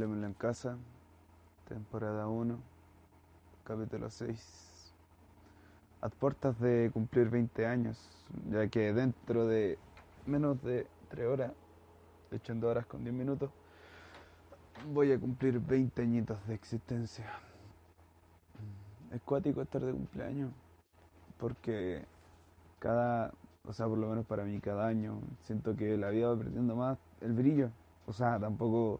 Hablemoslo en casa, temporada 1, capítulo 6. A puertas de cumplir 20 años, ya que dentro de menos de 3 horas, de hecho en 2 horas con 10 minutos, voy a cumplir 20 añitos de existencia. Es cuático estar de cumpleaños, porque cada, o sea, por lo menos para mí, cada año siento que la vida va perdiendo más el brillo. O sea, tampoco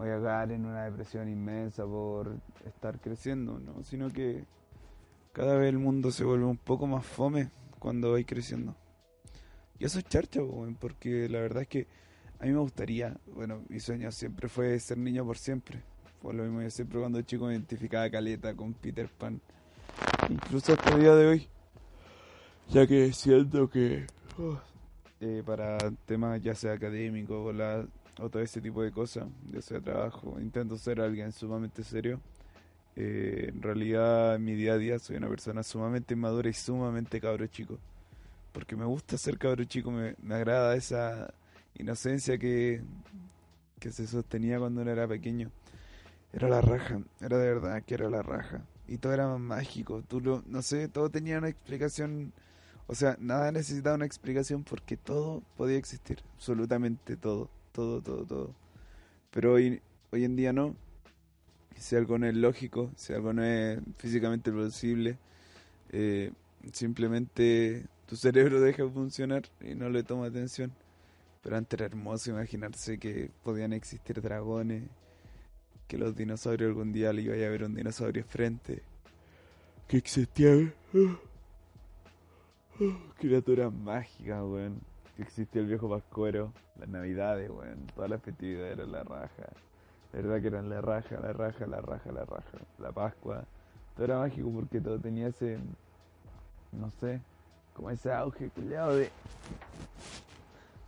voy a caer en una depresión inmensa por estar creciendo, ¿no? Sino que cada vez el mundo se vuelve un poco más fome cuando voy creciendo. Y eso es charcha, porque la verdad es que a mí me gustaría, bueno, mi sueño siempre fue ser niño por siempre. Por lo mismo, yo siempre cuando chico me identificaba caleta con Peter Pan. Incluso hasta el día de hoy. Ya que siento que uh, eh, para temas ya sea académicos o la o todo ese tipo de cosas, ya sea trabajo, intento ser alguien sumamente serio. Eh, en realidad, en mi día a día soy una persona sumamente madura y sumamente cabro chico. Porque me gusta ser cabro chico, me, me agrada esa inocencia que, que se sostenía cuando uno era pequeño. Era la raja, era de verdad que era la raja. Y todo era mágico, tú no sé, todo tenía una explicación. O sea, nada necesitaba una explicación porque todo podía existir, absolutamente todo todo, todo, todo. Pero hoy, hoy en día no. Si algo no es lógico, si algo no es físicamente posible, eh, simplemente tu cerebro deja de funcionar y no le toma atención. Pero antes era hermoso imaginarse que podían existir dragones, que los dinosaurios algún día le iba a ver un dinosaurio frente, que existían criaturas mágicas, weón existía el viejo Pascuero, las navidades, weón, todas las festividades eran la raja. La verdad que eran la raja, la raja, la raja, la raja. La Pascua. Todo era mágico porque todo tenía ese, no sé, como ese auge culiado de,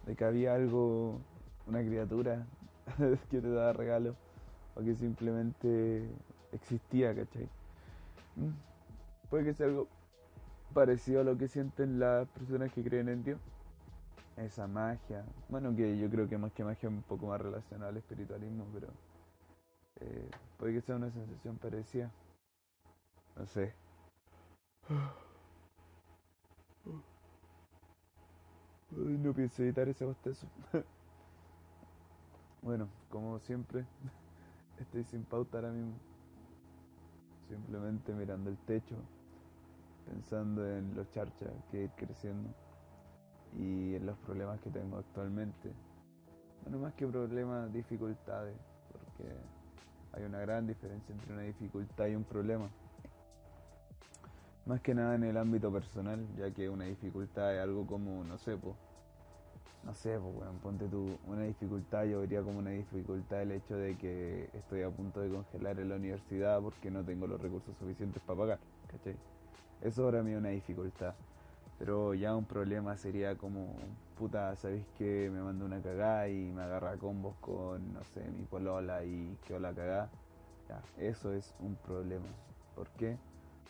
de que había algo, una criatura que te daba regalo o que simplemente existía, ¿cachai? Mm. Puede que sea algo parecido a lo que sienten las personas que creen en Dios esa magia. Bueno, que yo creo que más que magia es un poco más relacionada al espiritualismo, pero eh, puede que sea una sensación parecida. No sé. No pienso editar ese bostezo. bueno, como siempre, estoy sin pauta ahora mismo. Simplemente mirando el techo, pensando en los charchas que ir creciendo y en los problemas que tengo actualmente. Bueno, más que problemas, dificultades, porque hay una gran diferencia entre una dificultad y un problema. Más que nada en el ámbito personal, ya que una dificultad es algo como, no sé, pues, no sé, pues, bueno, ponte tú, una dificultad, yo vería como una dificultad el hecho de que estoy a punto de congelar en la universidad porque no tengo los recursos suficientes para pagar, ¿cachai? Eso ahora mí es una dificultad. Pero ya un problema sería como, puta, ¿sabéis que me manda una cagada y me agarra combos con, no sé, mi polola y quedó la cagada? Eso es un problema. ¿Por qué?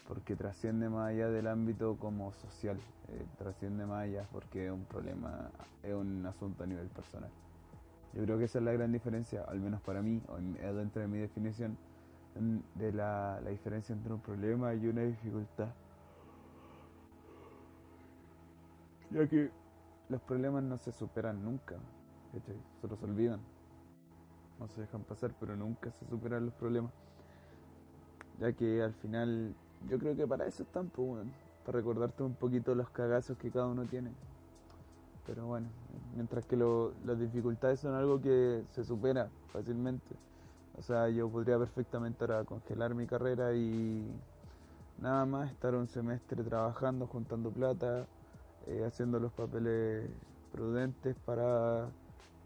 Porque trasciende más allá del ámbito como social, eh, trasciende más allá porque es un problema, es un asunto a nivel personal. Yo creo que esa es la gran diferencia, al menos para mí, dentro de mi definición, de la, la diferencia entre un problema y una dificultad. Ya que los problemas no se superan nunca, se los olvidan, no se dejan pasar, pero nunca se superan los problemas, ya que al final yo creo que para eso están, pues, para recordarte un poquito los cagazos que cada uno tiene. Pero bueno, mientras que las dificultades son algo que se supera fácilmente. O sea, yo podría perfectamente ahora congelar mi carrera y nada más estar un semestre trabajando, juntando plata, eh, haciendo los papeles prudentes para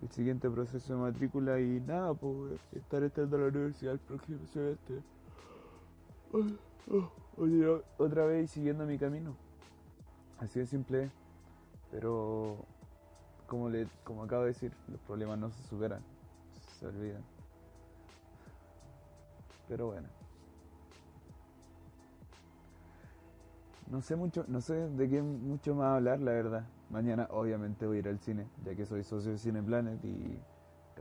el siguiente proceso de matrícula y nada, pues estar entrando a la universidad el próximo semestre. otra vez siguiendo mi camino. Así de simple, pero como, le, como acabo de decir, los problemas no se superan, se olvidan. Pero bueno. No sé mucho, no sé de qué mucho más hablar, la verdad. Mañana obviamente voy a ir al cine, ya que soy socio de Cine Planet y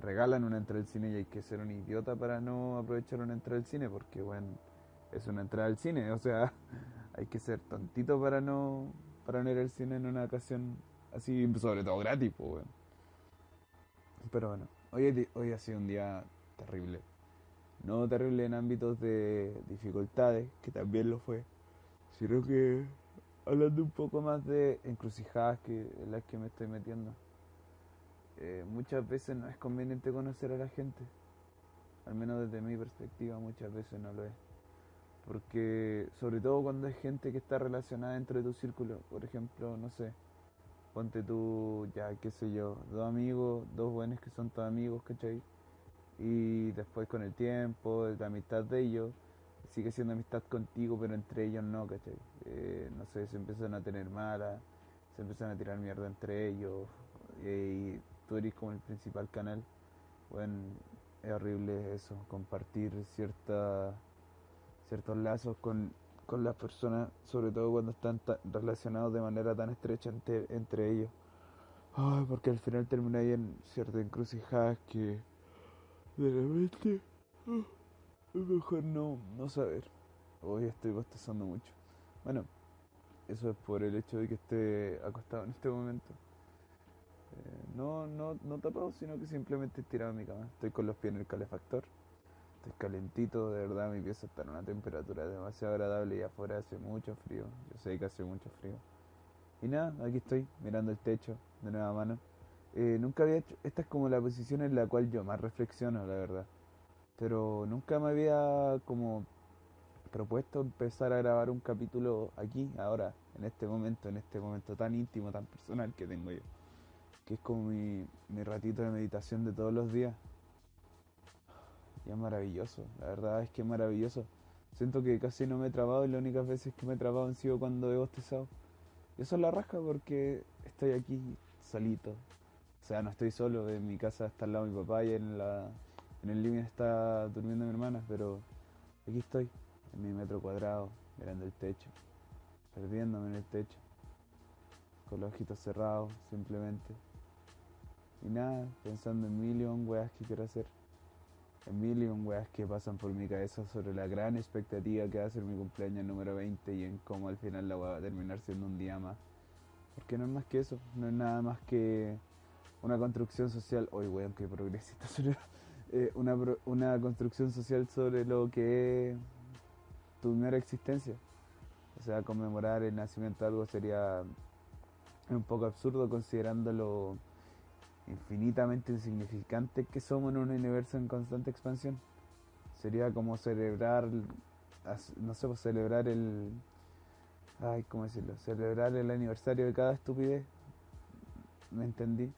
regalan una entrada al cine y hay que ser un idiota para no aprovechar una entrada al cine, porque bueno, es una entrada al cine, o sea, hay que ser tontito para no para no ir al cine en una ocasión así, sobre todo gratis, pues bueno. Pero bueno, hoy, hoy ha sido un día terrible. No terrible en ámbitos de dificultades, que también lo fue, sino que hablando un poco más de encrucijadas que en las que me estoy metiendo. Eh, muchas veces no es conveniente conocer a la gente, al menos desde mi perspectiva muchas veces no lo es. Porque sobre todo cuando es gente que está relacionada dentro de tu círculo, por ejemplo, no sé, ponte tú, ya qué sé yo, dos amigos, dos buenos que son todos amigos, ¿cachai? Y después con el tiempo, la amistad de ellos, sigue siendo amistad contigo, pero entre ellos no, ¿cachai? Eh, no sé, se empiezan a tener malas, se empiezan a tirar mierda entre ellos, y tú eres como el principal canal. Bueno, es horrible eso, compartir cierta, ciertos lazos con, con las personas, sobre todo cuando están relacionados de manera tan estrecha entre, entre ellos. Ay, porque al final termina ahí en ciertas encrucijadas que de repente es mejor no, no saber. Hoy estoy bostezando mucho. Bueno, eso es por el hecho de que esté acostado en este momento. Eh, no, no, no tapado, sino que simplemente estirado en mi cama. Estoy con los pies en el calefactor. Estoy calentito, de verdad mi pieza está en una temperatura demasiado agradable y afuera hace mucho frío. Yo sé que hace mucho frío. Y nada, aquí estoy, mirando el techo de nueva mano. Eh, nunca había hecho, esta es como la posición en la cual yo más reflexiono, la verdad pero nunca me había como propuesto empezar a grabar un capítulo aquí, ahora, en este momento, en este momento tan íntimo, tan personal que tengo yo, que es como mi, mi ratito de meditación de todos los días. Y es maravilloso, la verdad es que es maravilloso. Siento que casi no me he trabado y las únicas veces que me he trabado han sido cuando he bostezado. Y eso es la rasca porque estoy aquí solito. O sea, no estoy solo, en mi casa está al lado de mi papá y en la, en el living está durmiendo mi hermana, pero aquí estoy, en mi metro cuadrado, mirando el techo, perdiéndome en el techo, con los ojitos cerrados, simplemente. Y nada, pensando en mil y weas que quiero hacer. En mil y weas que pasan por mi cabeza sobre la gran expectativa que va a ser mi cumpleaños número 20 y en cómo al final la va a terminar siendo un día más. Porque no es más que eso, no es nada más que una construcción social. Hoy, weón, qué progresista eh, una, una construcción social sobre lo que es tu mera existencia. O sea, conmemorar el nacimiento de algo sería un poco absurdo considerando lo infinitamente insignificante que somos en un universo en constante expansión. Sería como celebrar, no sé, pues celebrar el, ay, ¿cómo decirlo? Celebrar el aniversario de cada estupidez. ¿Me entendí?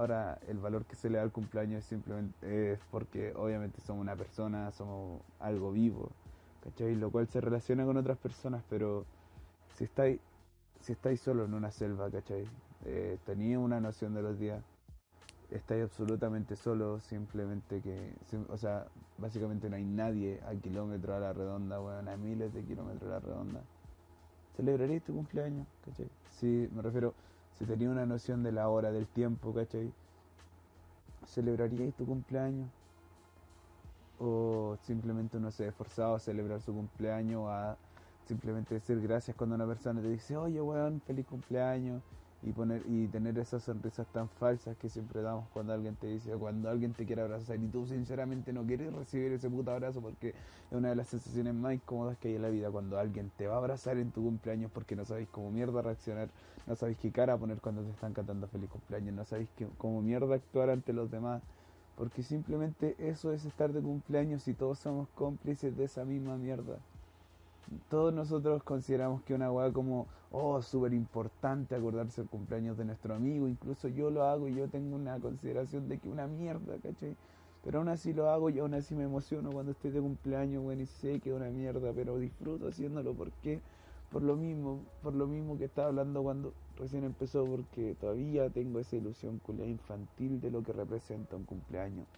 Ahora, el valor que se le da al cumpleaños es simplemente es porque obviamente somos una persona, somos algo vivo, ¿cachai? Lo cual se relaciona con otras personas, pero si estáis, si estáis solo en una selva, ¿cachai? Eh, una noción de los días, estáis absolutamente solo, simplemente que, o sea, básicamente no hay nadie a kilómetros a la redonda, bueno, a miles de kilómetros a la redonda. ¿Celebraréis tu cumpleaños? ¿cachai? Sí, me refiero si tenía una noción de la hora, del tiempo, ¿cachai? ¿Celebraríais tu cumpleaños? ¿O simplemente uno se ha esforzado a celebrar su cumpleaños, a simplemente decir gracias cuando una persona te dice, oye, weón, feliz cumpleaños? Y poner y tener esas sonrisas tan falsas que siempre damos cuando alguien te dice cuando alguien te quiere abrazar y tú sinceramente no quieres recibir ese puto abrazo porque es una de las sensaciones más incómodas que hay en la vida cuando alguien te va a abrazar en tu cumpleaños porque no sabéis cómo mierda reaccionar, no sabéis qué cara poner cuando te están cantando feliz cumpleaños, no sabéis cómo mierda actuar ante los demás porque simplemente eso es estar de cumpleaños y todos somos cómplices de esa misma mierda todos nosotros consideramos que una weá como, oh, súper importante acordarse el cumpleaños de nuestro amigo, incluso yo lo hago y yo tengo una consideración de que una mierda, ¿cachai? Pero aún así lo hago y aún así me emociono cuando estoy de cumpleaños, bueno, y sé que es una mierda, pero disfruto haciéndolo, porque Por lo mismo, por lo mismo que estaba hablando cuando recién empezó, porque todavía tengo esa ilusión culia infantil de lo que representa un cumpleaños.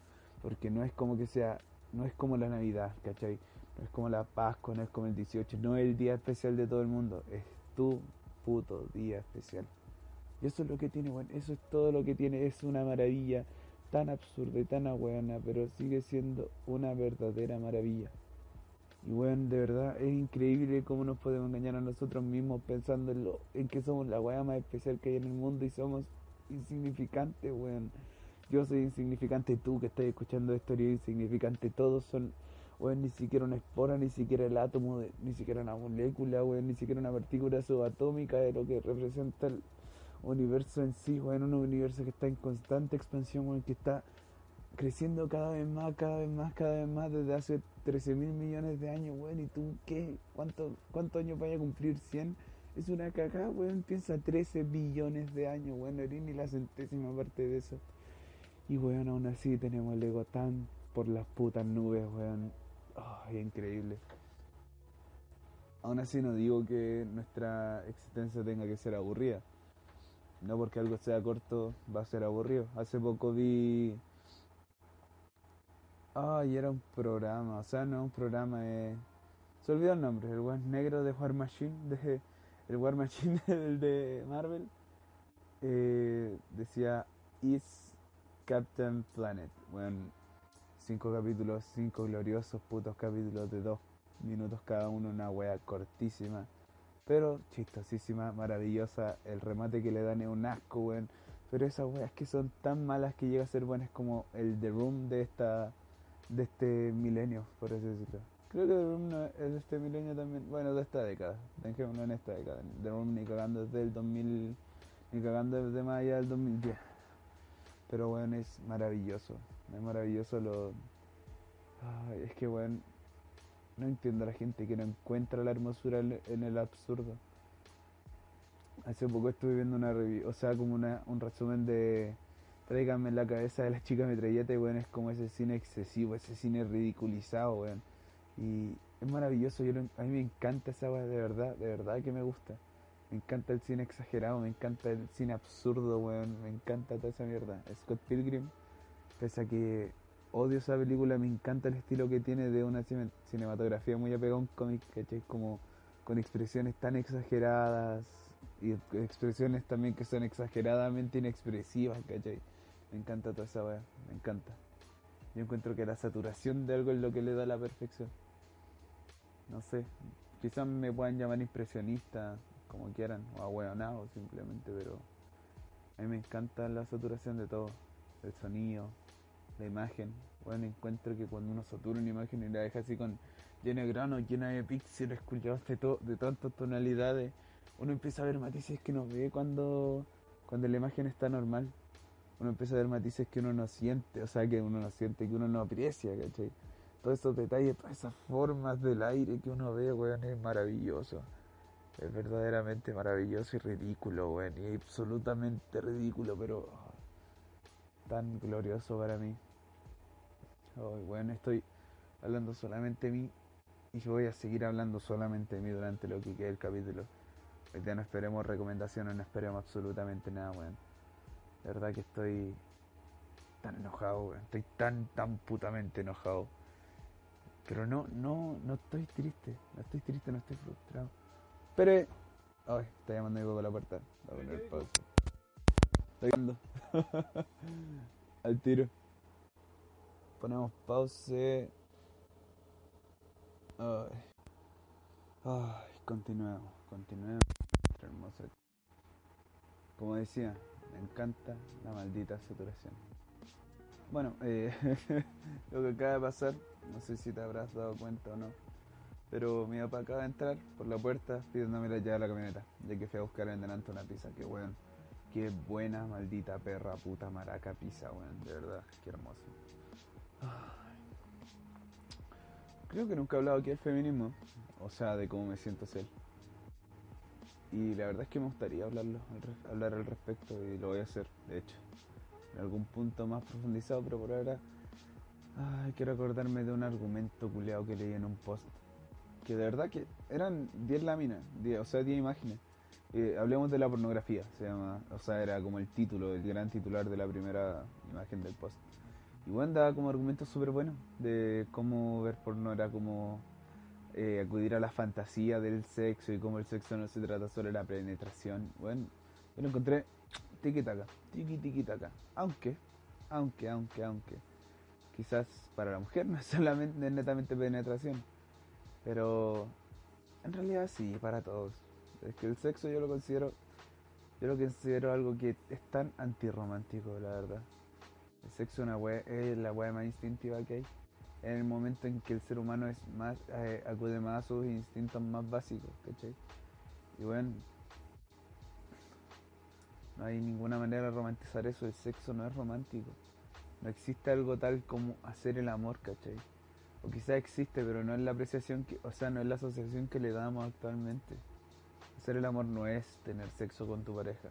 Porque no es como que sea, no es como la Navidad, ¿cachai? No es como la Pascua, no es como el 18, no es el día especial de todo el mundo, es tu puto día especial. Y eso es lo que tiene, bueno, eso es todo lo que tiene, es una maravilla tan absurda y tan buena, pero sigue siendo una verdadera maravilla. Y bueno, de verdad es increíble cómo nos podemos engañar a nosotros mismos pensando en, lo, que somos la weá más especial que hay en el mundo y somos insignificantes, weón. Yo soy insignificante, tú que estás escuchando esto eres insignificante, todos son ni siquiera una espora, ni siquiera el átomo, ni siquiera una molécula, ni siquiera una partícula subatómica de lo que representa el universo en sí, weón, un universo que está en constante expansión, que está creciendo cada vez más, cada vez más, cada vez más desde hace 13 mil millones de años, weón, y tú, ¿qué? ¿Cuántos cuánto años vaya a cumplir? ¿100? Es una cagada, weón, piensa 13 billones de años, weón, no ni la centésima parte de eso. Y, weón, aún así tenemos el ego tan por las putas nubes, weón. Oh, increíble. Aún así no digo que nuestra existencia tenga que ser aburrida. No porque algo sea corto va a ser aburrido. Hace poco vi... Ay, era un programa, o sea, no un programa, eh... se olvidó el nombre, el War negro de War Machine, de, el War Machine del de Marvel, eh, decía Is Captain Planet. Bueno, cinco capítulos, cinco gloriosos putos capítulos de dos minutos cada uno, una wea cortísima, pero chistosísima, maravillosa. El remate que le dan es un asco, weón. Pero esas weas que son tan malas que llega a ser buenas como el The Room de esta de este milenio, por así decirlo. Creo que The Room no es de este milenio también, bueno, de esta década, dejémoslo en esta década. The Room ni cagando desde el 2000, ni cagando desde más allá del 2010. Pero bueno, es maravilloso. Es maravilloso lo... Ay, es que, bueno, no entiendo a la gente que no encuentra la hermosura en el absurdo. Hace poco estuve viendo una review, o sea, como una, un resumen de Tráigame en la cabeza de la chica metralleta y, bueno, es como ese cine excesivo, ese cine ridiculizado, weón. Y es maravilloso, yo a mí me encanta esa weá, de verdad, de verdad que me gusta. Me encanta el cine exagerado, me encanta el cine absurdo, weón. Me encanta toda esa mierda. Scott Pilgrim, pese a que odio esa película, me encanta el estilo que tiene de una cinematografía muy apegada a cómic, ¿cachai? Como con expresiones tan exageradas y expresiones también que son exageradamente inexpresivas, ¿cachai? Me encanta toda esa weá, me encanta. Yo encuentro que la saturación de algo es lo que le da la perfección. No sé, quizás me puedan llamar impresionista, como quieran, o ahueonado simplemente, pero a mí me encanta la saturación de todo, el sonido, la imagen. Bueno, encuentro que cuando uno satura una imagen y la deja así con llena de granos, llena de píxeles, escuchados de, de tantas tonalidades, uno empieza a ver matices que no ve cuando, cuando la imagen está normal. Uno empieza a ver matices que uno no siente, o sea, que uno no siente, que uno no aprecia, ¿cachai? Todos esos detalles, todas esas formas del aire que uno ve, weón, es maravilloso. Es verdaderamente maravilloso y ridículo, weón. Y absolutamente ridículo, pero tan glorioso para mí. Hoy, bueno, estoy hablando solamente de mí y voy a seguir hablando solamente de mí durante lo que quede el capítulo. Hoy día no esperemos recomendaciones, no esperemos absolutamente nada, weón. De verdad que estoy tan enojado, weón. Estoy tan, tan putamente enojado. Pero no, no, no estoy triste. No estoy triste, no estoy frustrado. Pero. Ay, está llamando mi papá la puerta. Voy a poner pausa. Estoy viendo. Al tiro. Ponemos pause. Ay. Ay, continuemos, continuemos. Hermosa como decía, me encanta la maldita saturación. Bueno, eh, lo que acaba de pasar, no sé si te habrás dado cuenta o no, pero mi papá acaba de entrar por la puerta pidiéndome la llave de la camioneta, ya que fui a buscar en delante una pizza, que weón, qué buena maldita perra puta maraca pizza, weón, de verdad, qué hermoso. Creo que nunca he hablado aquí del feminismo, o sea, de cómo me siento ser. Y la verdad es que me gustaría hablarlo, hablar al respecto y lo voy a hacer, de hecho, en algún punto más profundizado, pero por ahora ay, quiero acordarme de un argumento culeado que leí en un post. Que de verdad que eran 10 láminas, o sea, 10 imágenes. Hablemos de la pornografía, se llama, o sea, era como el título, el gran titular de la primera imagen del post. Y bueno, daba como argumentos súper buenos de cómo ver porno era como eh, acudir a la fantasía del sexo y cómo el sexo no se trata solo de la penetración. Bueno, yo lo encontré tiki taka, tiki tiki taka. Aunque, aunque, aunque, aunque, quizás para la mujer no es solamente netamente penetración, pero en realidad sí, para todos. Es que el sexo yo lo considero, yo lo considero algo que es tan antirromántico, la verdad. El sexo una es la wea más instintiva que hay en el momento en que el ser humano es más eh, acude más a sus instintos más básicos, ¿cachai? Y bueno, no hay ninguna manera de romantizar eso, el sexo no es romántico. No existe algo tal como hacer el amor, ¿cachai? O quizás existe, pero no es la apreciación o sea, no es la asociación que le damos actualmente. Hacer el amor no es tener sexo con tu pareja.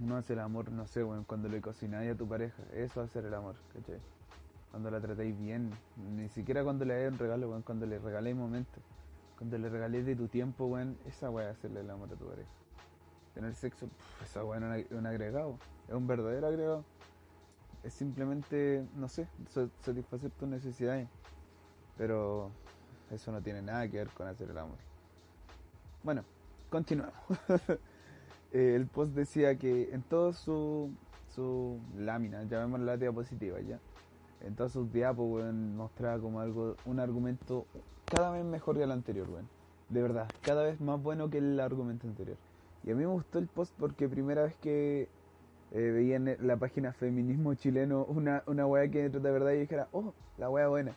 No hace el amor, no sé, bueno, cuando le cocináis a tu pareja. Eso es hacer el amor, ¿cachai? cuando la tratéis bien, ni siquiera cuando le hagáis un regalo, weón, cuando le regaléis momentos, cuando le regaléis de tu tiempo, weón, esa weá es hacerle el amor a tu pareja. Tener sexo, esa weá no es un agregado, es un verdadero agregado. Es simplemente, no sé, satisfacer tus necesidades. Pero eso no tiene nada que ver con hacer el amor. Bueno, continuamos. Eh, el post decía que en todo su, su lámina, llamémosla la diapositiva ya, en todos sus diapos, weón, mostraba como algo, un argumento cada vez mejor que el anterior, weón. De verdad, cada vez más bueno que el argumento anterior. Y a mí me gustó el post porque primera vez que eh, veía en la página Feminismo Chileno una, una weá que de verdad yo dijera, oh, la weá buena.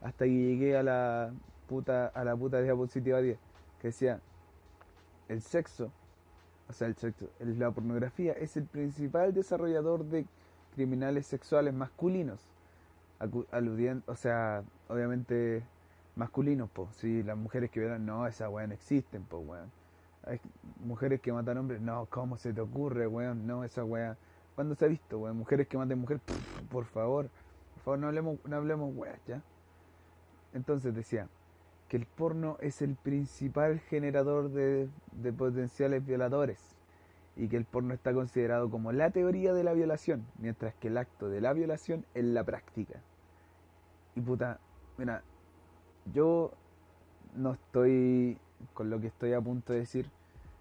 Hasta que llegué a la puta, a la puta diapositiva 10, que decía, el sexo, o sea, el sexo, la pornografía es el principal desarrollador de criminales sexuales masculinos aludiendo, o sea, obviamente masculinos, pues, si las mujeres que vieron, no, esas weas no existen, pues, weón. Hay mujeres que matan hombres, no, ¿cómo se te ocurre, weón? No, esa wea. ¿Cuándo se ha visto, weón? Mujeres que maten mujeres, por favor, por favor, no hablemos, no hablemos weas, ¿ya? Entonces decía que el porno es el principal generador de, de potenciales violadores y que el porno está considerado como la teoría de la violación, mientras que el acto de la violación es la práctica. Y puta, mira, yo no estoy, con lo que estoy a punto de decir,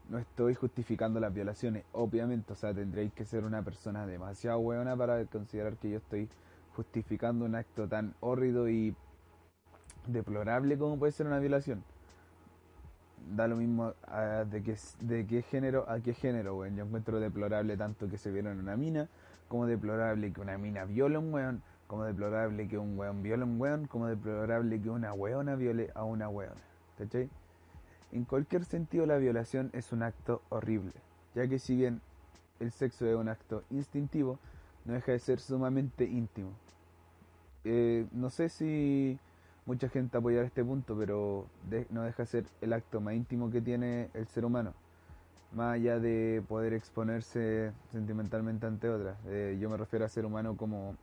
no estoy justificando las violaciones, obviamente, o sea, tendréis que ser una persona demasiado buena para considerar que yo estoy justificando un acto tan horrido y deplorable como puede ser una violación da lo mismo de, qué, de qué género a qué género, weón. Yo encuentro deplorable tanto que se vieron en una mina, como deplorable que una mina viola a un weón, como deplorable que un weón viola a un weón, como deplorable que una weona viole a una weona. ¿Cachai? En cualquier sentido la violación es un acto horrible, ya que si bien el sexo es un acto instintivo, no deja de ser sumamente íntimo. Eh, no sé si mucha gente apoyar este punto, pero no deja de ser el acto más íntimo que tiene el ser humano. Más allá de poder exponerse sentimentalmente ante otras. Eh, yo me refiero a ser humano como,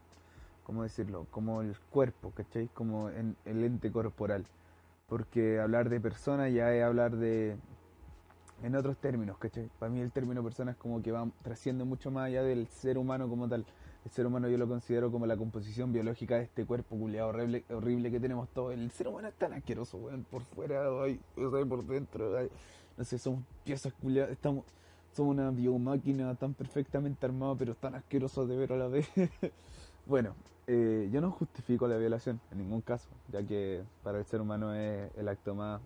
¿cómo decirlo? Como el cuerpo, ¿cachai? Como en el ente corporal. Porque hablar de persona ya es hablar de... En otros términos, ¿cachai? Para mí el término persona es como que va trasciende mucho más allá del ser humano como tal el ser humano yo lo considero como la composición biológica de este cuerpo culiado horrible, que tenemos todos. El ser humano es tan asqueroso, weón, por fuera, ay, por dentro, no sé, somos piezas culiadas, estamos, somos una biomáquina tan perfectamente armada, pero tan asqueroso de ver a la vez. bueno, eh, yo no justifico la violación en ningún caso, ya que para el ser humano es el acto más,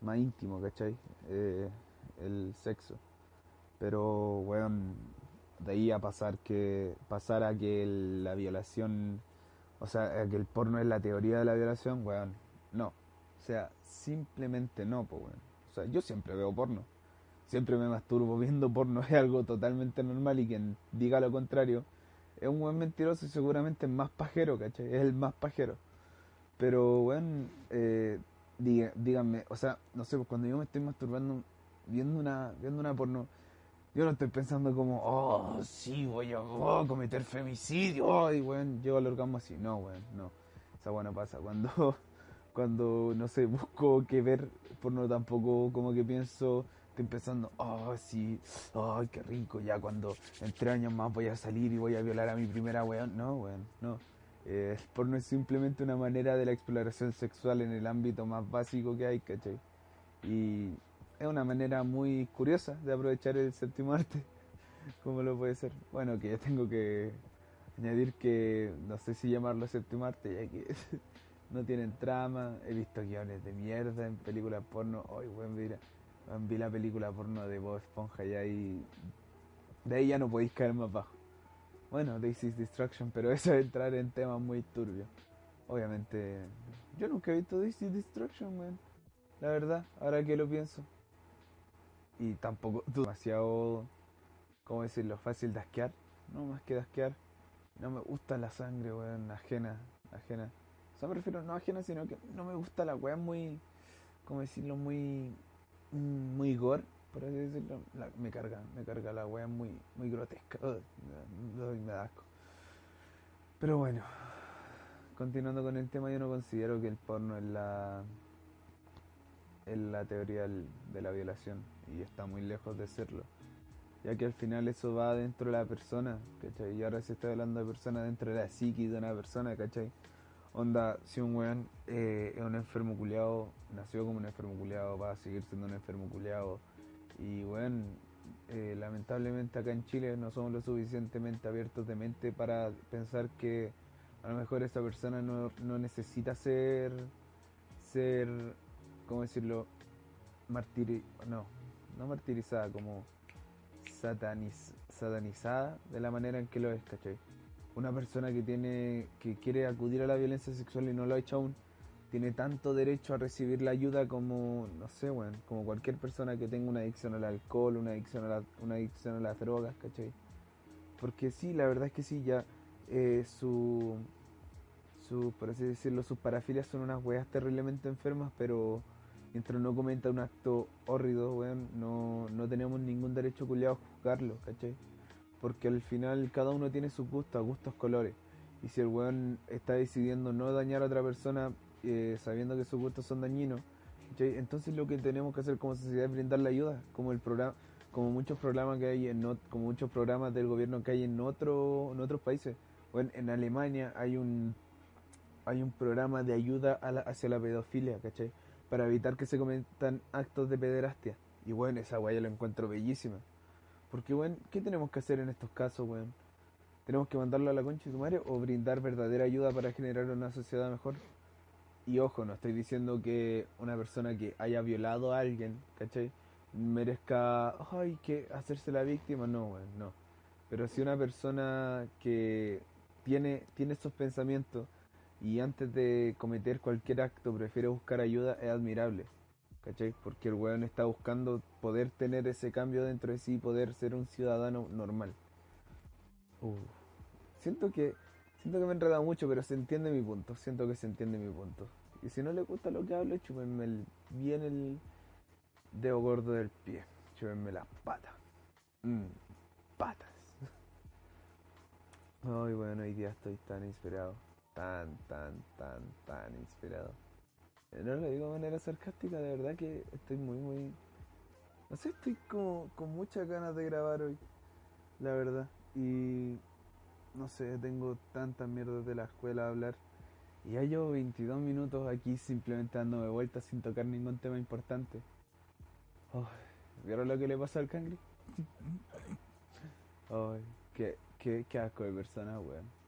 más íntimo, ¿cachai? Eh, el sexo. Pero, weón, de ahí a pasar que pasar a que la violación, o sea, a que el porno es la teoría de la violación, weón, no. O sea, simplemente no, pues, weón. O sea, yo siempre veo porno. Siempre me masturbo viendo porno, es algo totalmente normal y quien diga lo contrario es un buen mentiroso y seguramente es más pajero, ¿cachai? Es el más pajero. Pero, weón, eh, díganme, o sea, no sé, pues cuando yo me estoy masturbando viendo una, viendo una porno, yo no estoy pensando como, oh, sí, voy a oh, cometer femicidio, y weón, llego al orgasmo así. No, weón, no. Esa bueno pasa. Cuando, cuando, no sé, busco que ver porno tampoco como que pienso, estoy pensando, oh, sí, ay, qué rico, ya cuando en tres años más voy a salir y voy a violar a mi primera weón. No, weón, no. Eh, porno es simplemente una manera de la exploración sexual en el ámbito más básico que hay, ¿cachai? Y es una manera muy curiosa de aprovechar el séptimo arte. ¿Cómo lo puede ser? Bueno, que ya tengo que añadir que no sé si llamarlo séptimo arte, ya que no tienen trama. He visto guiones de mierda en películas porno. Hoy, buen mira, vi la película porno de Bob Esponja y. De ahí ya no podéis caer más bajo. Bueno, This is Destruction, pero eso es entrar en temas muy turbios. Obviamente, yo nunca he visto This is Destruction, man. La verdad, ahora que lo pienso. Y tampoco demasiado, ¿cómo decirlo? Fácil de. No, más que de. No me gusta la sangre, weón, ajena, ajena. O sea, me refiero no ajena, sino que no me gusta la weón muy, ¿cómo decirlo? Muy, mm, muy gore por así decirlo, me carga, me carga la wea muy, muy grotesca. me da asco. Pero bueno, continuando con el tema, yo no considero que el porno es la es la teoría de la violación y está muy lejos de serlo. Ya que al final eso va dentro de la persona, ¿cachai? Y ahora se está hablando de persona dentro de la psiquis de una persona, ¿cachai? Onda, si un weón eh, es un enfermo culiado, nació como un enfermo culiado, va a seguir siendo un enfermo culiado y bueno, eh, lamentablemente acá en Chile no somos lo suficientemente abiertos de mente para pensar que a lo mejor esa persona no, no necesita ser, ser, ¿cómo decirlo? Martiri no, no martirizada, como sataniz satanizada de la manera en que lo es, ¿cachai? Una persona que tiene, que quiere acudir a la violencia sexual y no lo ha hecho aún, tiene tanto derecho a recibir la ayuda como, no sé, bueno, como cualquier persona que tenga una adicción al alcohol, una adicción a, una adicción a las drogas, ¿cachai? Porque sí, la verdad es que sí, ya eh, su, su, por así decirlo, sus parafilias son unas weas terriblemente enfermas, pero mientras no comenta un acto hórrido, weón, no, no tenemos ningún derecho culiado a juzgarlo, ¿cachai? Porque al final cada uno tiene sus gustos, gustos colores. Y si el weón está decidiendo no dañar a otra persona eh, sabiendo que sus gustos son dañinos. Entonces lo que tenemos que hacer como sociedad es brindarle ayuda, como el programa, como muchos programas que hay en como muchos programas del gobierno que hay en otro, en otros países. Bueno, en Alemania hay un hay un programa de ayuda hacia la pedofilia, ¿cachai? Para evitar que se cometan actos de pederastia. Y bueno, esa weá la encuentro bellísima. Porque bueno, ¿qué tenemos que hacer en estos casos, weón? ¿Tenemos que mandarlo a la concha de su madre o brindar verdadera ayuda para generar una sociedad mejor? Y ojo, no estoy diciendo que una persona que haya violado a alguien, ¿cachai? Merezca, ay, que hacerse la víctima, no, bueno, no. Pero si una persona que tiene, tiene pensamientos y antes de cometer cualquier acto prefiere buscar ayuda, es admirable, ¿cachai? Porque el weón está buscando poder tener ese cambio dentro de sí y poder ser un ciudadano normal. Siento que Siento que me he enredado mucho, pero se entiende mi punto. Siento que se entiende mi punto. Y si no le gusta lo que hablo, chúpenme bien el dedo gordo del pie. Chúpenme las patas. Mmm, patas. Ay, bueno, hoy día estoy tan inspirado. Tan, tan, tan, tan inspirado. Eh, no lo digo de manera sarcástica, de verdad que estoy muy, muy... No sé, estoy como con muchas ganas de grabar hoy. La verdad. Y no sé, tengo tantas mierdas de la escuela a hablar. Y ya llevo 22 minutos aquí simplemente dándome vueltas sin tocar ningún tema importante. ¿Vieron lo que le pasó al cangri? Ay, qué, qué, qué asco de personas, weón.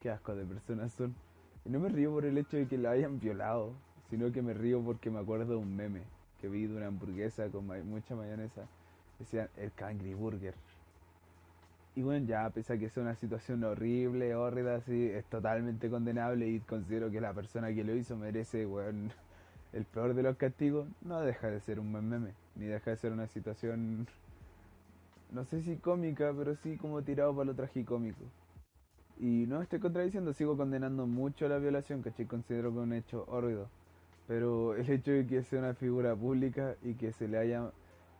Qué asco de personas son. Y no me río por el hecho de que la hayan violado, sino que me río porque me acuerdo de un meme que vi de una hamburguesa con mucha mayonesa decían el Cangri Burger. Y bueno, ya, pese a que sea una situación horrible, horrida, así, es totalmente condenable y considero que la persona que lo hizo merece, bueno, el peor de los castigos, no deja de ser un meme, ni deja de ser una situación, no sé si cómica, pero sí como tirado para lo tragicómico. Y no estoy contradiciendo, sigo condenando mucho la violación, que considero que es un hecho horrido. Pero el hecho de que sea una figura pública y que se le haya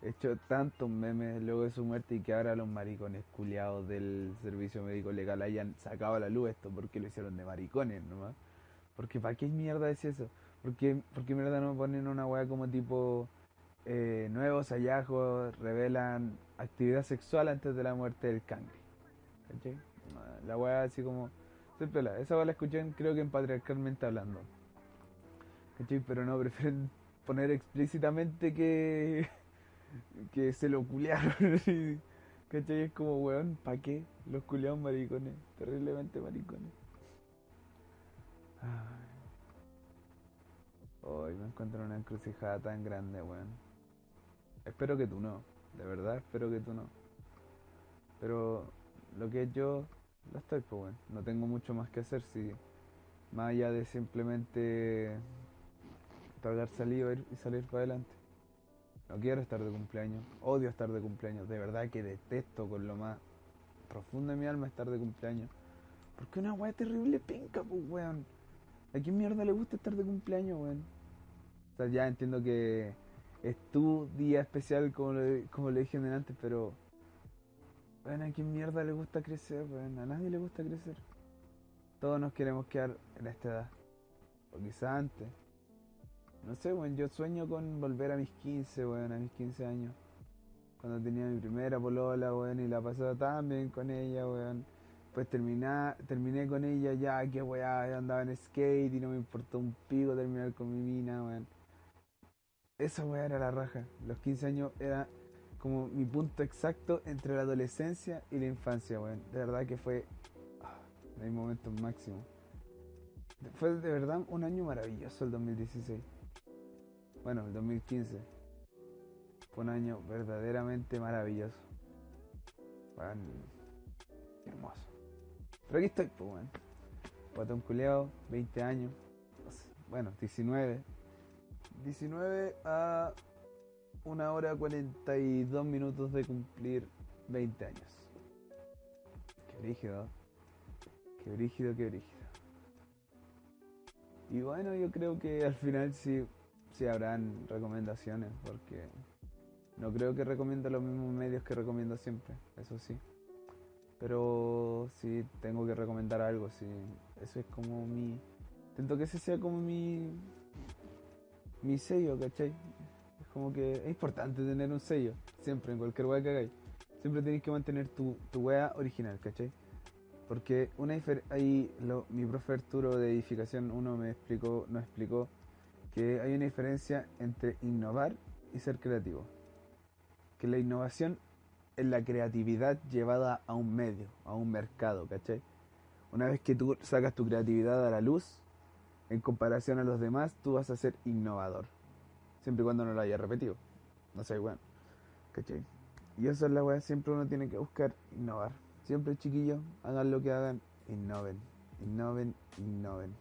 hecho tantos memes luego de su muerte y que ahora los maricones culiados del servicio médico legal hayan sacado a la luz esto porque lo hicieron de maricones nomás. Porque ¿para qué mierda es eso? Porque, porque mierda no ponen una weá como tipo eh, nuevos hallazgos revelan actividad sexual antes de la muerte del cangre? La weá así como... Esa weá la escuché creo que en Patriarcalmente Hablando. Pero no, prefieren poner explícitamente que que se lo culearon. ¿Cachai? Es como, weón, ¿pa' qué? Los culeados maricones, terriblemente maricones. Hoy me encuentro en una encrucijada tan grande, weón. Espero que tú no, de verdad espero que tú no. Pero lo que yo, estoy, pues, weón. No tengo mucho más que hacer si, más allá de simplemente pagar saliva y salir para adelante. No quiero estar de cumpleaños. Odio estar de cumpleaños. De verdad que detesto con lo más profundo de mi alma estar de cumpleaños. Porque una weá terrible pinca, pues weón. ¿A quién mierda le gusta estar de cumpleaños, weón? O ya entiendo que es tu día especial, como le, como le dije antes, pero. Weón, ¿a quién mierda le gusta crecer, weón? A nadie le gusta crecer. Todos nos queremos quedar en esta edad. O quizá antes. No sé, weón, yo sueño con volver a mis 15, weón, a mis 15 años. Cuando tenía mi primera polola, weón, y la pasaba tan bien con ella, weón. Pues terminé, terminé con ella ya, que weá, andaba en skate y no me importó un pico terminar con mi mina, weón. Esa weá era la raja. Los 15 años era como mi punto exacto entre la adolescencia y la infancia, weón. De verdad que fue ah, mi momento máximo. Fue de verdad un año maravilloso el 2016 bueno, el 2015 fue un año verdaderamente maravilloso. Bueno, hermoso. Pero aquí estoy, pues, bueno. Patón culeado, 20 años. Bueno, 19. 19 a una hora 42 minutos de cumplir 20 años. Qué brígido. Qué brígido, qué brígido. Y bueno, yo creo que al final sí sí habrán recomendaciones, porque no creo que recomiendo los mismos medios que recomiendo siempre, eso sí. Pero sí tengo que recomendar algo, sí. Eso es como mi. Intento que ese sea como mi. Mi sello, ¿cachai? Como que es importante tener un sello, siempre, en cualquier wea que hagáis. Siempre tenéis que mantener tu, tu wea original, ¿cachai? Porque una ahí lo, mi profe Arturo de edificación uno me explicó, nos explicó que hay una diferencia entre innovar y ser creativo. Que la innovación es la creatividad llevada a un medio, a un mercado, ¿cachai? Una vez que tú sacas tu creatividad a la luz, en comparación a los demás, tú vas a ser innovador. Siempre y cuando no lo hayas repetido. No sé, bueno. ¿Cachai? Y eso es la weá, siempre uno tiene que buscar innovar. Siempre chiquillos, hagan lo que hagan, innoven. Innoven, innoven.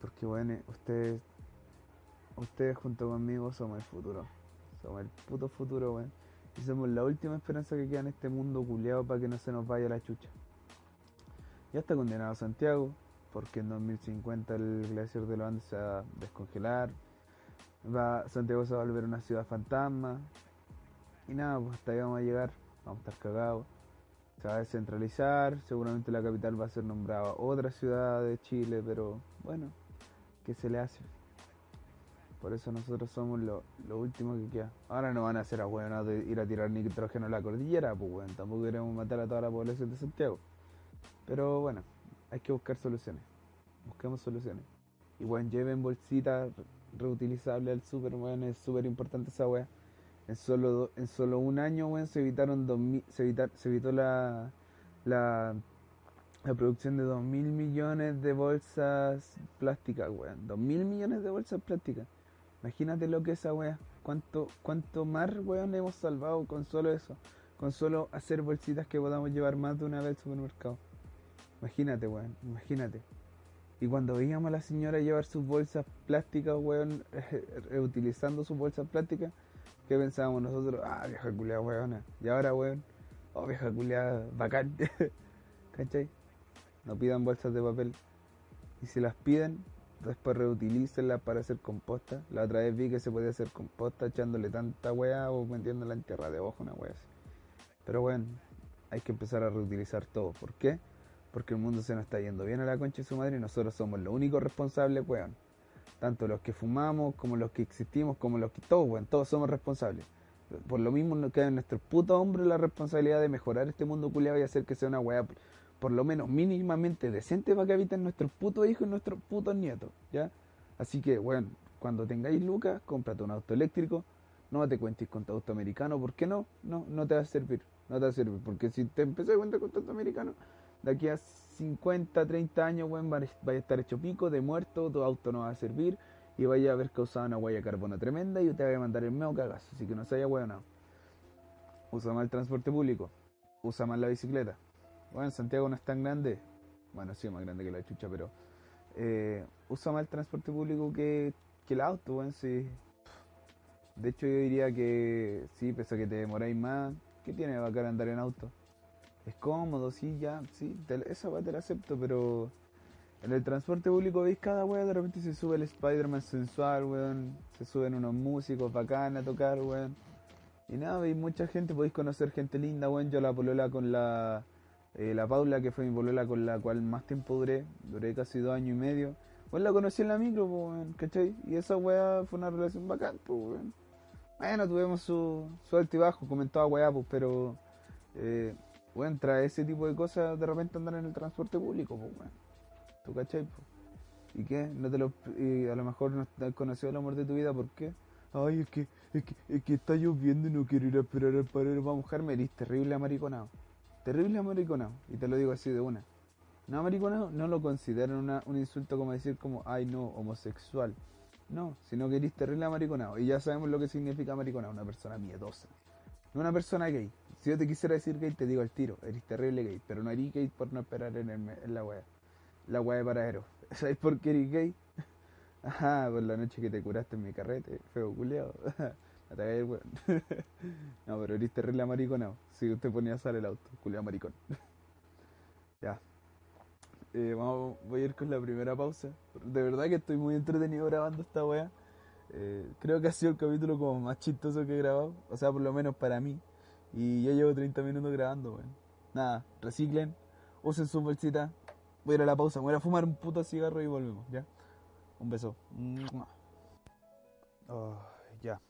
Porque bueno, ustedes ustedes junto conmigo somos el futuro. Somos el puto futuro, weón. Y somos la última esperanza que queda en este mundo culeado para que no se nos vaya la chucha. Ya está condenado Santiago, porque en 2050 el glaciar de los Andes se va a descongelar. Va, Santiago se va a volver una ciudad fantasma. Y nada, pues hasta ahí vamos a llegar. Vamos a estar cagados. Se va a descentralizar. Seguramente la capital va a ser nombrada otra ciudad de Chile, pero bueno, ¿qué se le hace? Por eso nosotros somos lo, último que queda. Ahora no van a ser a bueno de ir a tirar nitrógeno a la cordillera, pues bueno, tampoco queremos matar a toda la población de Santiago. Pero bueno, hay que buscar soluciones. Busquemos soluciones. Y bueno, lleven bolsitas reutilizables al super, bueno, es súper importante esa weá. En solo, en solo un año, bueno, se evitaron dos se, se evitó la, la, la producción de 2 mil millones de bolsas plásticas, weón. 2 mil millones de bolsas plásticas. Imagínate lo que es esa wea. ¿Cuánto, cuánto mar, weón, hemos salvado con solo eso? Con solo hacer bolsitas que podamos llevar más de una vez al supermercado. Imagínate, weón, imagínate. Y cuando veíamos a la señora llevar sus bolsas plásticas, weón, reutilizando sus bolsas plásticas, ¿qué pensábamos nosotros? Ah, vieja culiada, weón. Y ahora, weón, oh, vieja culiada, bacán. ¿Cachai? No pidan bolsas de papel. Y si las piden, después reutilícenlas para hacer composta. La otra vez vi que se podía hacer composta echándole tanta weá o metiéndola en tierra de ojo, una weá así. Pero bueno, hay que empezar a reutilizar todo. ¿Por qué? Porque el mundo se nos está yendo bien a la concha de su madre y nosotros somos los únicos responsables, weón. Tanto los que fumamos, como los que existimos, como los que todos, weón, todos somos responsables. Por lo mismo nos queda en nuestro puto hombre la responsabilidad de mejorar este mundo culiado y hacer que sea una weá por lo menos mínimamente decente para que habiten nuestros putos hijos y nuestros putos nietos, ¿ya? Así que, bueno, cuando tengáis lucas, cómprate un auto eléctrico, no te cuentes con tu auto americano, ¿por qué no? No, no te va a servir, no te va a servir, porque si te empecé a cuentar con tu auto americano, de aquí a 50, 30 años, bueno, vaya a estar hecho pico, de muerto, tu auto no va a servir y vaya a haber causado una huella de carbono tremenda y te va a mandar el meo cagazo, así que no se haya no. Usa más el transporte público, usa más la bicicleta, bueno, Santiago no es tan grande. Bueno, sí, es más grande que la chucha, pero eh, usa más el transporte público que, el auto, bueno, sí. De hecho, yo diría que sí, pese a que te demoráis más, ¿qué tiene bacán andar en auto? Es cómodo, sí, ya, sí, esa va te la acepto, pero en el transporte público veis cada weón, de repente se sube el Spider-Man sensual, weón, se suben unos músicos bacán a tocar, weón. Y nada, veis mucha gente, podéis conocer gente linda, weón, yo la polola con la eh, la Paula, que fue mi polola con la cual más tiempo duré, duré casi dos años y medio. Bueno, la conocí en la micro, pues, ¿cachai? Y esa weá fue una relación bacán, pues, Bueno, tuvimos su, su altibajo, comentaba weá, pues, pero, eh, bueno, trae ese tipo de cosas de repente andar en el transporte público, pues, weón. ¿Tú cachai, pues? ¿Y qué? No te lo, y a lo mejor no has conocido el amor de tu vida, ¿por qué? Ay, es que, es que, es que está lloviendo y no quiero ir a esperar al paradero para mojarme, eres terrible amariconado. Terrible amariconado, y te lo digo así de una. No amariconado no lo consideran un insulto como decir como, ay no, homosexual. No, sino que eres terrible amariconado. Y ya sabemos lo que significa amariconado, una persona miedosa. No una persona gay. Si yo te quisiera decir gay, te digo al tiro, eres terrible gay. Pero no eres gay por no esperar en, en la wea. La wea de paradero. ¿Sabes por qué eres gay? Ajá, por la noche que te curaste en mi carrete, feo culeado. no, pero eres terrible amariconado. Si usted ponía a salir el auto, culiado maricón. ya. Eh, vamos, voy a ir con la primera pausa. De verdad que estoy muy entretenido grabando esta wea. Eh, creo que ha sido el capítulo como más chistoso que he grabado. O sea, por lo menos para mí. Y ya llevo 30 minutos grabando, weón. Nada, reciclen, usen su bolsita. Voy a ir a la pausa, voy a fumar un puto cigarro y volvemos, ¿ya? Un beso. Oh, ya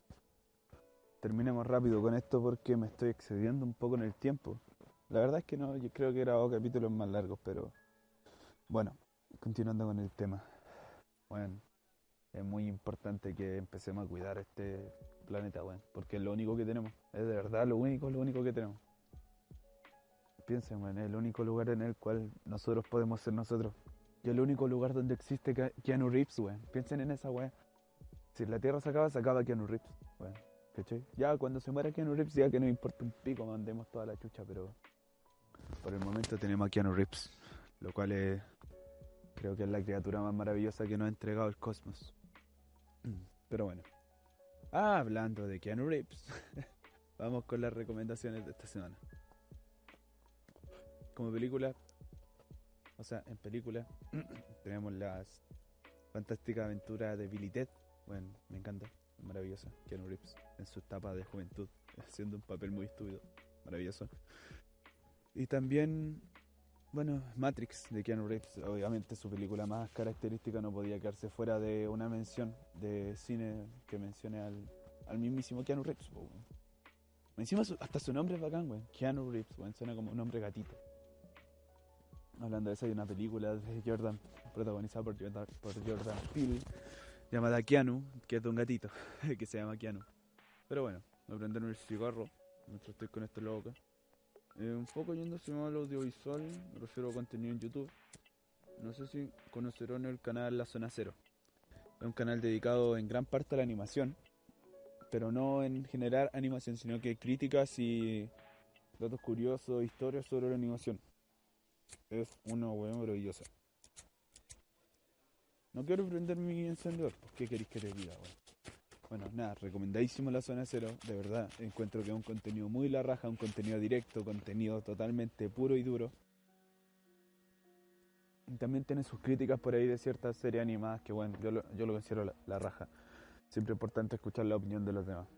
terminemos rápido con esto porque me estoy excediendo un poco en el tiempo. La verdad es que no, yo creo que he grabado capítulos más largos, pero bueno, continuando con el tema. Bueno, es muy importante que empecemos a cuidar este planeta, bueno, porque es lo único que tenemos. Es de verdad lo único, lo único que tenemos. Piensen, bueno, es el único lugar en el cual nosotros podemos ser nosotros. Y el único lugar donde existe Keanu Reeves, weón. Piensen en esa weón. Si la Tierra se acaba, se acaba Keanu Reeves, weón. Ya cuando se muera Keanu Reeves, ya que no importa un pico, mandemos toda la chucha, pero por el momento tenemos a Keanu Reeves, lo cual es, creo que es la criatura más maravillosa que nos ha entregado el cosmos. Pero bueno, hablando de Keanu Reeves, vamos con las recomendaciones de esta semana. Como película, o sea, en película, tenemos las fantásticas aventuras de Billy Ted. Bueno, me encanta maravillosa. Keanu Reeves en su etapa de juventud, haciendo un papel muy estúpido, maravilloso. Y también, bueno, Matrix de Keanu Reeves, obviamente su película más característica no podía quedarse fuera de una mención de cine que mencione al, al mismísimo Keanu Reeves. Encima hasta su nombre es bacán, güey. Keanu Reeves, güey. Suena como un nombre gatito. Hablando de eso, hay una película de Jordan, protagonizada por Jordan, por Jordan Peele, llamada Keanu, que es de un gatito, que se llama Keanu. Pero bueno, me prendieron el cigarro mientras estoy con este loco eh, un poco yendo más al audiovisual, me refiero a contenido en YouTube. No sé si conocerán el canal La Zona Cero. Es un canal dedicado en gran parte a la animación, pero no en generar animación, sino que críticas y datos curiosos, historias sobre la animación. Es una weá maravillosa. No quiero prender mi encendedor, ¿por qué queréis que te diga, weón? Bueno, nada, recomendadísimo la zona cero, de verdad, encuentro que es un contenido muy la raja, un contenido directo, contenido totalmente puro y duro. Y también tiene sus críticas por ahí de ciertas series animadas que, bueno, yo lo, yo lo considero la, la raja. Siempre es importante escuchar la opinión de los demás.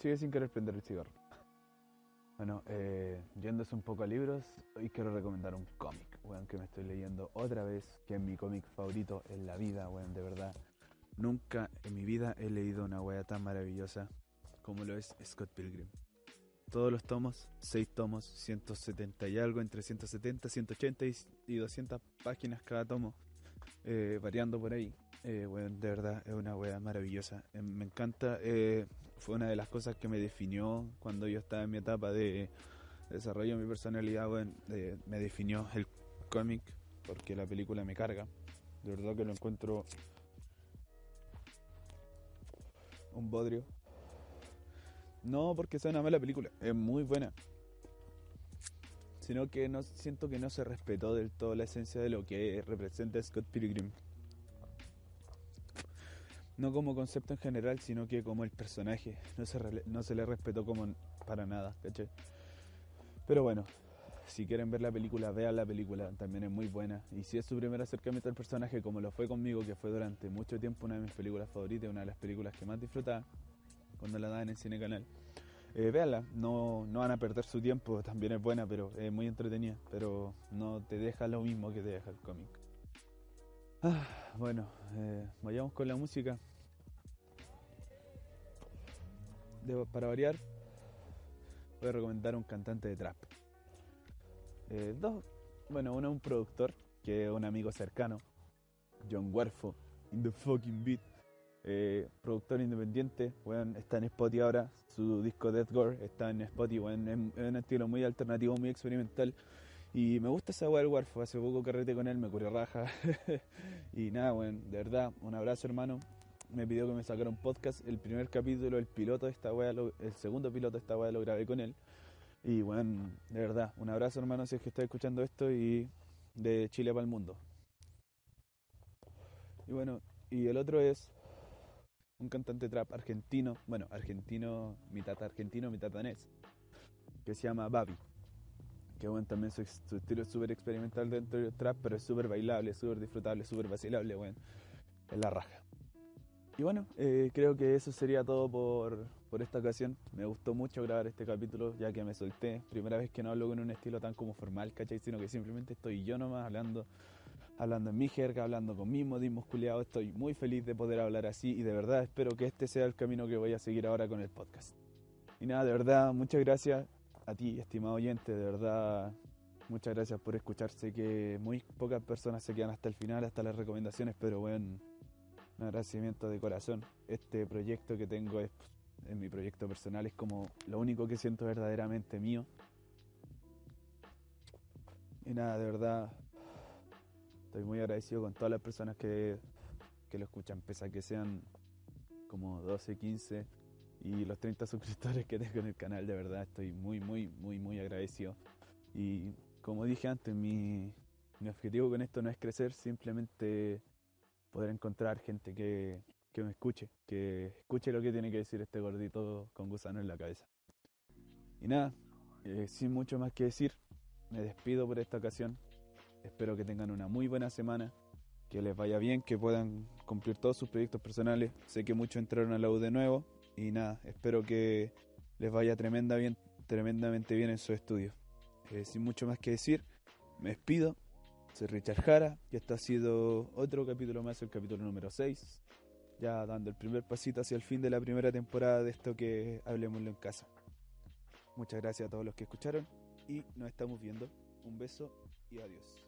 Sigue sin querer prender el cigarro. Bueno, eh, yéndose un poco a libros, hoy quiero recomendar un cómic, weón, que me estoy leyendo otra vez, que es mi cómic favorito en la vida, weón, de verdad. Nunca en mi vida he leído una weá tan maravillosa como lo es Scott Pilgrim. Todos los tomos, seis tomos, 170 y algo, entre 170, 180 y 200 páginas cada tomo, eh, variando por ahí. Eh, weón, de verdad es una weá maravillosa. Eh, me encanta, eh, fue una de las cosas que me definió cuando yo estaba en mi etapa de desarrollo de mi personalidad, eh, me definió el cómic porque la película me carga. De verdad que lo encuentro un bodrio. No porque sea una mala película, es muy buena. Sino que no siento que no se respetó del todo la esencia de lo que representa Scott Pilgrim. No como concepto en general, sino que como el personaje. No se, no se le respetó como para nada, ¿cachai? Pero bueno, si quieren ver la película, vean la película, también es muy buena. Y si es su primer acercamiento al personaje, como lo fue conmigo, que fue durante mucho tiempo una de mis películas favoritas, una de las películas que más disfrutaba cuando la daban en Cine Canal. Eh, no, no van a perder su tiempo, también es buena, pero es muy entretenida, pero no te deja lo mismo que te deja el cómic. Ah, bueno, eh, vayamos con la música. Para variar, voy a recomendar un cantante de trap. Eh, dos, bueno, uno es un productor, que es un amigo cercano, John Huerfo, in the fucking beat. Eh, productor independiente, weón, está en Spotify ahora, su disco Death Gore está en Spotify, es, es un estilo muy alternativo, muy experimental. Y me gusta esa weá del Warfo, hace poco carrete con él, me curé raja. y nada, weón, de verdad, un abrazo hermano. Me pidió que me sacara un podcast, el primer capítulo, el piloto de esta weá, el segundo piloto de esta weá lo grabé con él. Y bueno, de verdad, un abrazo hermano si es que estás escuchando esto y de Chile para el mundo. Y bueno, y el otro es un cantante trap argentino, bueno, argentino, mitad argentino, mitad danés, que se llama Babi. Que bueno, también su, su estilo es súper experimental dentro del trap, pero es súper bailable, súper disfrutable, súper vacilable, bueno, es la raja. Y bueno, eh, creo que eso sería todo por, por esta ocasión. Me gustó mucho grabar este capítulo, ya que me solté. Primera vez que no hablo con un estilo tan como formal, ¿cachai? Sino que simplemente estoy yo nomás hablando, hablando en mi jerga, hablando con mis modismos culiados. Estoy muy feliz de poder hablar así y de verdad espero que este sea el camino que voy a seguir ahora con el podcast. Y nada, de verdad, muchas gracias a ti, estimado oyente, de verdad, muchas gracias por escuchar. Sé que muy pocas personas se quedan hasta el final, hasta las recomendaciones, pero bueno, un agradecimiento de corazón. Este proyecto que tengo es, en mi proyecto personal, es como lo único que siento verdaderamente mío. Y nada, de verdad, estoy muy agradecido con todas las personas que, que lo escuchan, pese a que sean como 12, 15 y los 30 suscriptores que tengo en el canal, de verdad estoy muy, muy, muy, muy agradecido. Y como dije antes, mi, mi objetivo con esto no es crecer, simplemente poder encontrar gente que, que me escuche, que escuche lo que tiene que decir este gordito con gusano en la cabeza. Y nada, eh, sin mucho más que decir, me despido por esta ocasión. Espero que tengan una muy buena semana, que les vaya bien, que puedan cumplir todos sus proyectos personales. Sé que muchos entraron a la U de nuevo y nada, espero que les vaya tremenda bien, tremendamente bien en su estudio. Eh, sin mucho más que decir, me despido. Soy Richard Jara y esto ha sido otro capítulo más, el capítulo número 6. Ya dando el primer pasito hacia el fin de la primera temporada de esto que Hablemoslo en casa. Muchas gracias a todos los que escucharon y nos estamos viendo. Un beso y adiós.